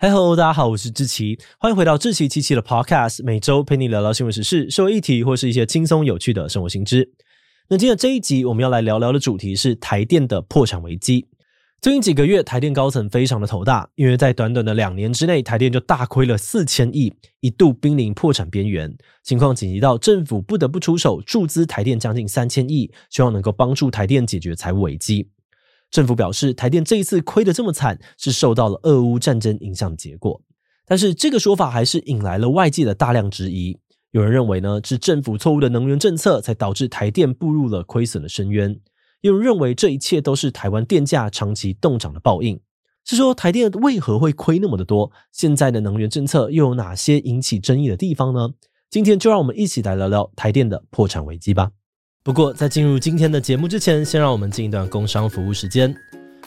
嗨喽，大家好，我是志奇，欢迎回到志奇七七的 Podcast，每周陪你聊聊新闻时事、社会议题或是一些轻松有趣的生活新知。那今天这一集我们要来聊聊的主题是台电的破产危机。最近几个月，台电高层非常的头大，因为在短短的两年之内，台电就大亏了四千亿，一度濒临破产边缘，情况紧急到政府不得不出手注资台电将近三千亿，希望能够帮助台电解决财务危机。政府表示，台电这一次亏得这么惨，是受到了俄乌战争影响的结果。但是这个说法还是引来了外界的大量质疑。有人认为呢，是政府错误的能源政策才导致台电步入了亏损的深渊；有人认为这一切都是台湾电价长期冻涨的报应。是说台电为何会亏那么的多？现在的能源政策又有哪些引起争议的地方呢？今天就让我们一起来聊聊台电的破产危机吧。不过，在进入今天的节目之前，先让我们进一段工商服务时间。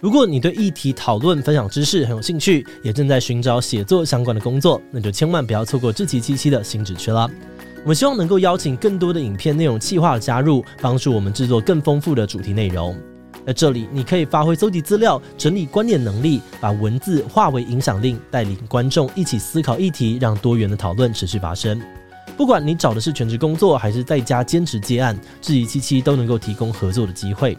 如果你对议题讨论、分享知识很有兴趣，也正在寻找写作相关的工作，那就千万不要错过志祺七七的新职缺啦！我们希望能够邀请更多的影片内容企划加入，帮助我们制作更丰富的主题内容。在这里，你可以发挥搜集资料、整理观点能力，把文字化为影响力，带领观众一起思考议题，让多元的讨论持续发生。不管你找的是全职工作，还是在家兼职接案，质疑七七都能够提供合作的机会。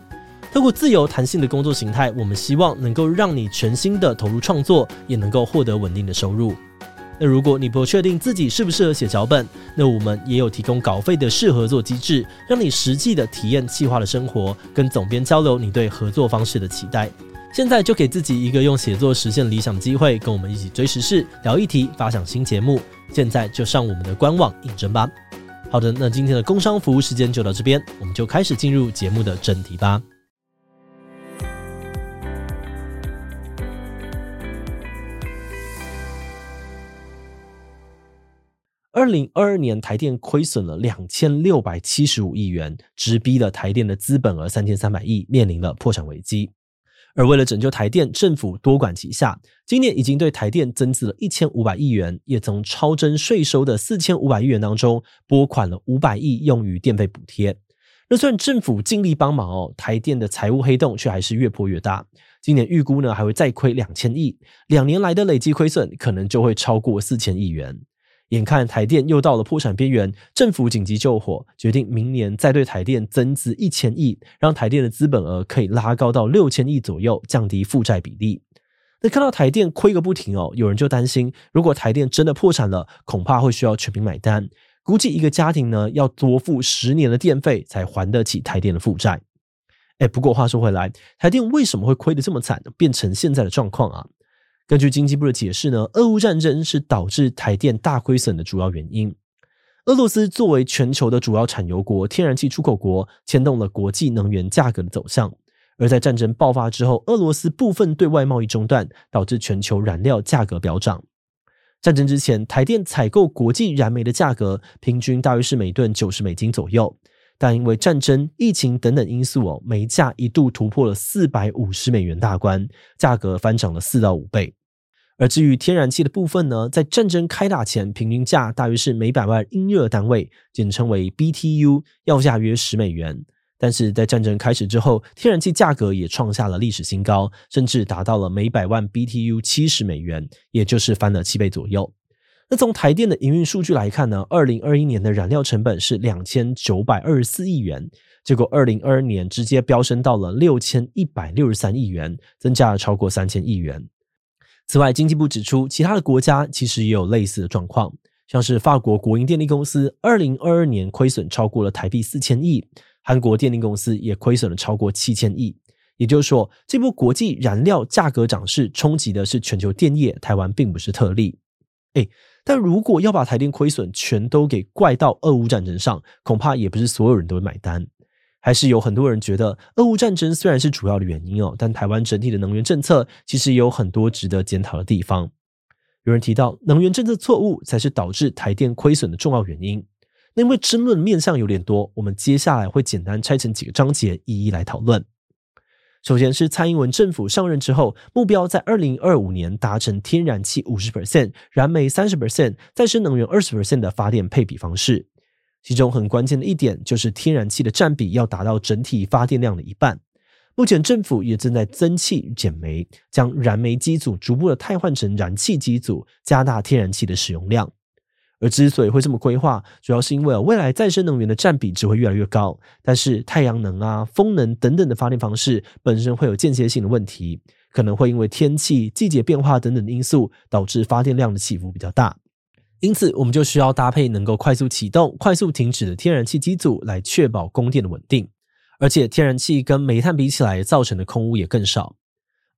透过自由弹性的工作形态，我们希望能够让你全心的投入创作，也能够获得稳定的收入。那如果你不确定自己适不适合写脚本，那我们也有提供稿费的试合作机制，让你实际的体验企划的生活，跟总编交流你对合作方式的期待。现在就给自己一个用写作实现理想的机会，跟我们一起追时事、聊议题、发想新节目。现在就上我们的官网应征吧。好的，那今天的工商服务时间就到这边，我们就开始进入节目的正题吧。二零二二年，台电亏损了两千六百七十五亿元，直逼了台电的资本额三千三百亿，面临了破产危机。而为了拯救台电，政府多管齐下，今年已经对台电增资了一千五百亿元，也从超征税收的四千五百亿元当中拨款了五百亿用于电费补贴。那虽然政府尽力帮忙哦，台电的财务黑洞却还是越破越大。今年预估呢还会再亏两千亿，两年来的累计亏损可能就会超过四千亿元。眼看台电又到了破产边缘，政府紧急救火，决定明年再对台电增资一千亿，让台电的资本额可以拉高到六千亿左右，降低负债比例。那看到台电亏个不停哦，有人就担心，如果台电真的破产了，恐怕会需要全民买单，估计一个家庭呢要多付十年的电费才还得起台电的负债。哎，不过话说回来，台电为什么会亏得这么惨，变成现在的状况啊？根据经济部的解释呢，俄乌战争是导致台电大亏损的主要原因。俄罗斯作为全球的主要产油国、天然气出口国，牵动了国际能源价格的走向。而在战争爆发之后，俄罗斯部分对外贸易中断，导致全球燃料价格飙涨。战争之前，台电采购国际燃煤的价格平均大约是每吨九十美金左右，但因为战争、疫情等等因素哦，煤价一度突破了四百五十美元大关，价格翻涨了四到五倍。而至于天然气的部分呢，在战争开打前，平均价大约是每百万英热单位，简称为 BTU，要价约十美元。但是在战争开始之后，天然气价格也创下了历史新高，甚至达到了每百万 BTU 七十美元，也就是翻了七倍左右。那从台电的营运数据来看呢，二零二一年的燃料成本是两千九百二十四亿元，结果二零二二年直接飙升到了六千一百六十三亿元，增加了超过三千亿元。此外，经济部指出，其他的国家其实也有类似的状况，像是法国国营电力公司，二零二二年亏损超过了台币四千亿；韩国电力公司也亏损了超过七千亿。也就是说，这波国际燃料价格涨势冲击的是全球电业，台湾并不是特例。诶，但如果要把台电亏损全都给怪到俄乌战争上，恐怕也不是所有人都会买单。还是有很多人觉得，俄乌战争虽然是主要的原因哦，但台湾整体的能源政策其实也有很多值得检讨的地方。有人提到，能源政策错误才是导致台电亏损的重要原因。那因为争论面向有点多，我们接下来会简单拆成几个章节，一一来讨论。首先是蔡英文政府上任之后，目标在二零二五年达成天然气五十 percent、燃煤三十 percent、再生能源二十 percent 的发电配比方式。其中很关键的一点就是天然气的占比要达到整体发电量的一半。目前政府也正在增气减煤，将燃煤机组逐步的汰换成燃气机组，加大天然气的使用量。而之所以会这么规划，主要是因为未来再生能源的占比只会越来越高，但是太阳能啊、风能等等的发电方式本身会有间歇性的问题，可能会因为天气、季节变化等等因素，导致发电量的起伏比较大。因此，我们就需要搭配能够快速启动、快速停止的天然气机组，来确保供电的稳定。而且天然气跟煤炭比起来，造成的空污也更少。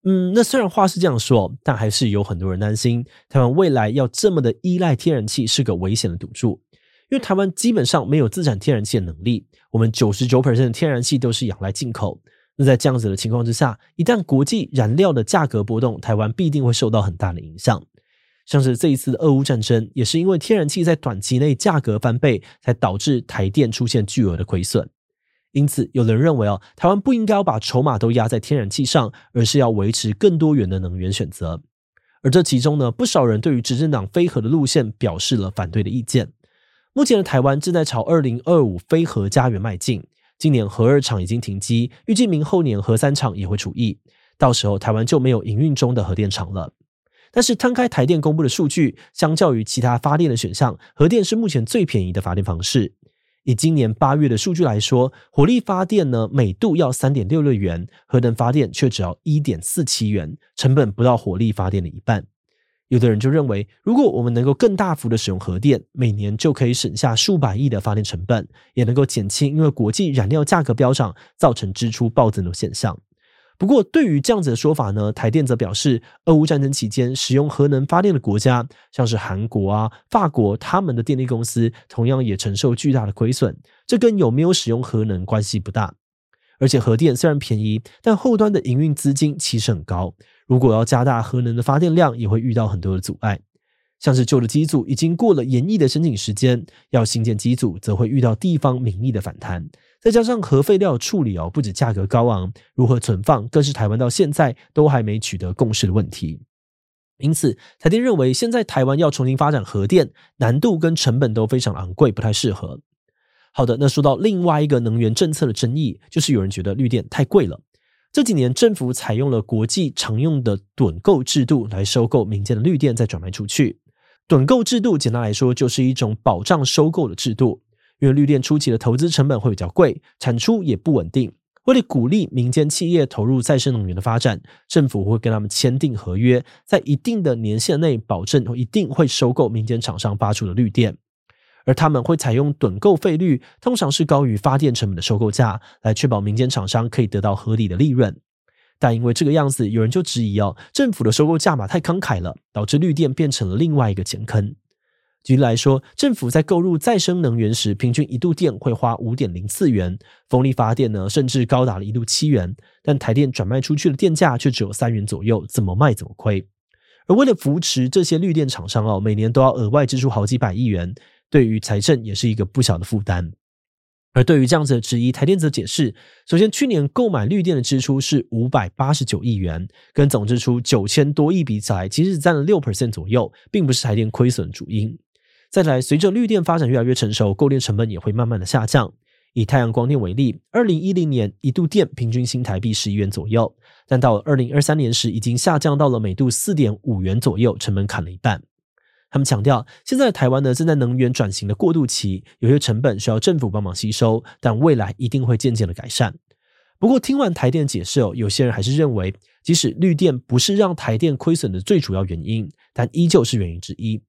嗯，那虽然话是这样说，但还是有很多人担心，台湾未来要这么的依赖天然气是个危险的赌注，因为台湾基本上没有自产天然气的能力，我们九十九%的天然气都是仰赖进口。那在这样子的情况之下，一旦国际燃料的价格波动，台湾必定会受到很大的影响。像是这一次的俄乌战争，也是因为天然气在短期内价格翻倍，才导致台电出现巨额的亏损。因此，有人认为哦，台湾不应该要把筹码都压在天然气上，而是要维持更多元的能源选择。而这其中呢，不少人对于执政党非核的路线表示了反对的意见。目前的台湾正在朝二零二五非核家园迈进，今年核二厂已经停机，预计明后年核三厂也会除役，到时候台湾就没有营运中的核电厂了。但是摊开台电公布的数据，相较于其他发电的选项，核电是目前最便宜的发电方式。以今年八月的数据来说，火力发电呢，每度要三点六六元，核能发电却只要一点四七元，成本不到火力发电的一半。有的人就认为，如果我们能够更大幅的使用核电，每年就可以省下数百亿的发电成本，也能够减轻因为国际燃料价格飙涨造成支出暴增的现象。不过，对于这样子的说法呢，台电则表示，俄乌战争期间使用核能发电的国家，像是韩国啊、法国，他们的电力公司同样也承受巨大的亏损，这跟有没有使用核能关系不大。而且，核电虽然便宜，但后端的营运资金其实很高，如果要加大核能的发电量，也会遇到很多的阻碍。像是旧的机组已经过了研议的申请时间，要新建机组，则会遇到地方民意的反弹。再加上核废料处理哦，不止价格高昂，如何存放更是台湾到现在都还没取得共识的问题。因此，台电认为现在台湾要重新发展核电，难度跟成本都非常昂贵，不太适合。好的，那说到另外一个能源政策的争议，就是有人觉得绿电太贵了。这几年政府采用了国际常用的趸购制度来收购民间的绿电，再转卖出去。趸购制度简单来说，就是一种保障收购的制度。因为绿电初期的投资成本会比较贵，产出也不稳定。为了鼓励民间企业投入再生能源的发展，政府会跟他们签订合约，在一定的年限内保证一定会收购民间厂商发出的绿电，而他们会采用趸购费率，通常是高于发电成本的收购价，来确保民间厂商可以得到合理的利润。但因为这个样子，有人就质疑哦，政府的收购价码太慷慨了，导致绿电变成了另外一个钱坑。举例来说，政府在购入再生能源时，平均一度电会花五点零四元；风力发电呢，甚至高达了一度七元。但台电转卖出去的电价却只有三元左右，怎么卖怎么亏。而为了扶持这些绿电厂商哦，每年都要额外支出好几百亿元，对于财政也是一个不小的负担。而对于这样子的质疑，台电则解释：首先，去年购买绿电的支出是五百八十九亿元，跟总支出九千多亿比起来，其实占了六 percent 左右，并不是台电亏损主因。再来，随着绿电发展越来越成熟，购电成本也会慢慢的下降。以太阳光电为例，二零一零年一度电平均新台币十一元左右，但到二零二三年时，已经下降到了每度四点五元左右，成本砍了一半。他们强调，现在台湾呢正在能源转型的过渡期，有些成本需要政府帮忙吸收，但未来一定会渐渐的改善。不过，听完台电解释哦，有些人还是认为，即使绿电不是让台电亏损的最主要原因，但依旧是原因之一。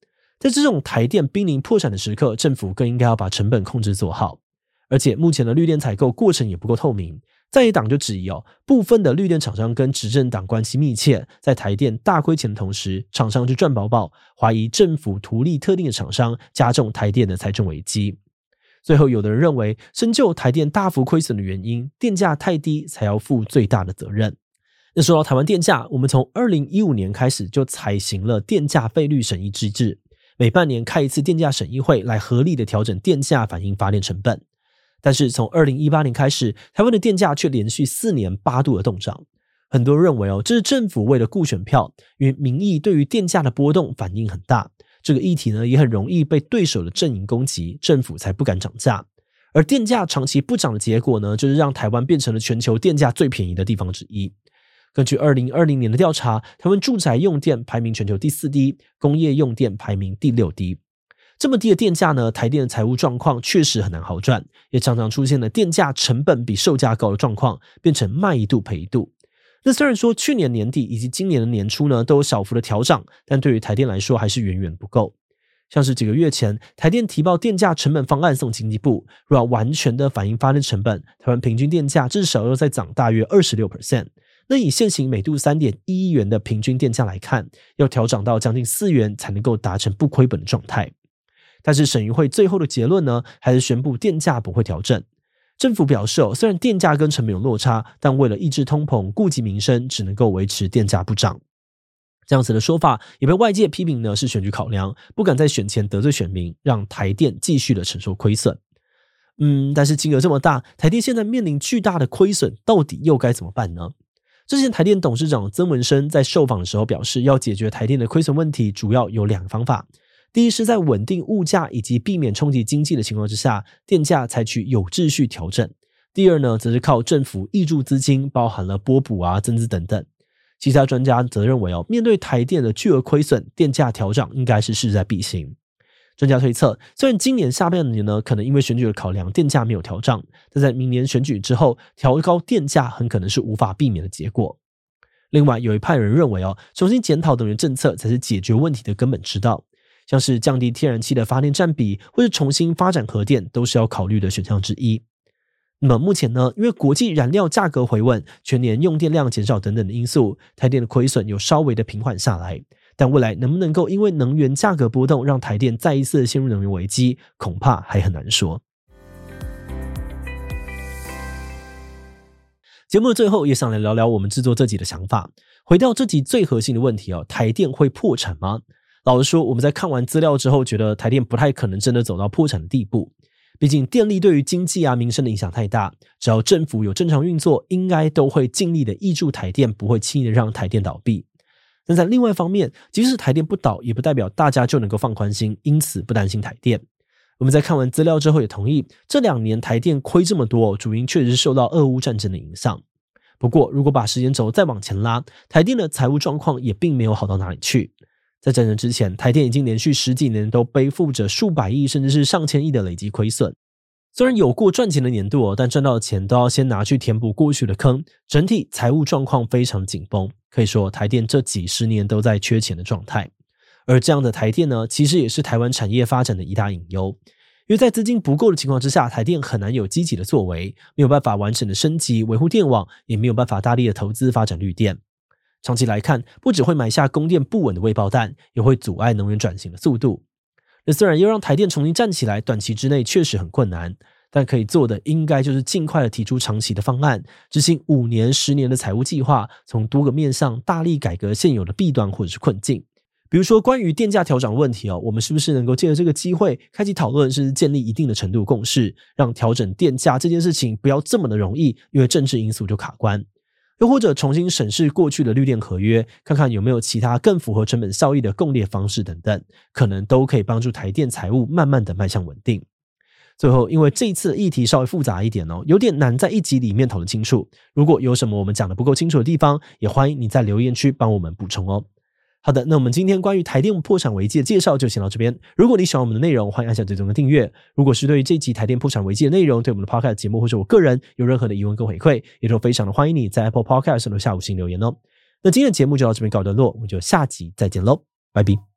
在这种台电濒临破产的时刻，政府更应该要把成本控制做好。而且目前的绿电采购过程也不够透明，在野党就质疑哦，部分的绿电厂商跟执政党关系密切，在台电大亏钱的同时，厂商去赚饱饱，怀疑政府图利特定的厂商，加重台电的财政危机。最后，有的人认为，深究台电大幅亏损的原因，电价太低才要负最大的责任。那说到台湾电价，我们从二零一五年开始就采行了电价费率审议机制。每半年开一次电价审议会，来合理的调整电价，反映发电成本。但是从二零一八年开始，台湾的电价却连续四年八度的冻涨。很多人认为哦，这是政府为了顾选票，因为民意对于电价的波动反应很大。这个议题呢，也很容易被对手的阵营攻击，政府才不敢涨价。而电价长期不涨的结果呢，就是让台湾变成了全球电价最便宜的地方之一。根据二零二零年的调查，台湾住宅用电排名全球第四低，工业用电排名第六低。这么低的电价呢，台电的财务状况确实很难好转，也常常出现了电价成本比售价高的状况，变成卖一度赔一度。那虽然说去年年底以及今年的年初呢，都有小幅的调涨，但对于台电来说还是远远不够。像是几个月前，台电提报电价成本方案送经济部，若要完全的反映发电成本，台湾平均电价至少要再涨大约二十六 percent。那以现行每度三点一亿元的平均电价来看，要调涨到将近四元才能够达成不亏本的状态。但是省议会最后的结论呢，还是宣布电价不会调整。政府表示哦，虽然电价跟成本有落差，但为了抑制通膨、顾及民生，只能够维持电价不涨。这样子的说法也被外界批评呢，是选举考量，不敢在选前得罪选民，让台电继续的承受亏损。嗯，但是金额这么大，台电现在面临巨大的亏损，到底又该怎么办呢？之前台电董事长曾文生在受访的时候表示，要解决台电的亏损问题，主要有两个方法。第一是在稳定物价以及避免冲击经济的情况之下，电价采取有秩序调整。第二呢，则是靠政府挹注资金，包含了拨补啊、增资等等。其他专家则认为哦，面对台电的巨额亏损，电价调整应该是势在必行。专家推测，虽然今年下半年呢，可能因为选举的考量，电价没有调涨，但在明年选举之后，调高电价很可能是无法避免的结果。另外，有一派人认为哦，重新检讨能源政策才是解决问题的根本之道。像是降低天然气的发电占比，或是重新发展核电，都是要考虑的选项之一。那么目前呢，因为国际燃料价格回稳、全年用电量减少等等的因素，台电的亏损有稍微的平缓下来。但未来能不能够因为能源价格波动，让台电再一次陷入能源危机，恐怕还很难说。节目的最后，也想来聊聊我们制作这集的想法。回到这集最核心的问题哦，台电会破产吗？老实说，我们在看完资料之后，觉得台电不太可能真的走到破产的地步。毕竟电力对于经济啊民生的影响太大，只要政府有正常运作，应该都会尽力的挹注台电，不会轻易的让台电倒闭。但在另外一方面，即使台电不倒，也不代表大家就能够放宽心，因此不担心台电。我们在看完资料之后，也同意这两年台电亏这么多，主因确实受到俄乌战争的影响。不过，如果把时间轴再往前拉，台电的财务状况也并没有好到哪里去。在战争之前，台电已经连续十几年都背负着数百亿甚至是上千亿的累积亏损。虽然有过赚钱的年度，但赚到的钱都要先拿去填补过去的坑，整体财务状况非常紧绷。可以说，台电这几十年都在缺钱的状态。而这样的台电呢，其实也是台湾产业发展的一大隐忧。因为在资金不够的情况之下，台电很难有积极的作为，没有办法完整的升级维护电网，也没有办法大力的投资发展绿电。长期来看，不只会埋下供电不稳的未爆弹，也会阻碍能源转型的速度。那虽然要让台电重新站起来，短期之内确实很困难，但可以做的应该就是尽快的提出长期的方案，执行五年、十年的财务计划，从多个面向大力改革现有的弊端或者是困境。比如说，关于电价调整问题哦，我们是不是能够借着这个机会开启讨论，甚至建立一定的程度共识，让调整电价这件事情不要这么的容易，因为政治因素就卡关。又或者重新审视过去的绿电合约，看看有没有其他更符合成本效益的供电方式等等，可能都可以帮助台电财务慢慢的迈向稳定。最后，因为这一次的议题稍微复杂一点哦，有点难在一集里面讨论清楚。如果有什么我们讲的不够清楚的地方，也欢迎你在留言区帮我们补充哦。好的，那我们今天关于台电破产危机的介绍就先到这边。如果你喜欢我们的内容，欢迎按下最终的订阅。如果是对于这集台电破产危机的内容，对我们的 Podcast 节目或者我个人有任何的疑问跟回馈，也都非常的欢迎你在 Apple Podcast 留下五星留言哦。那今天的节目就到这边告一段落，我们就下集再见喽，拜拜。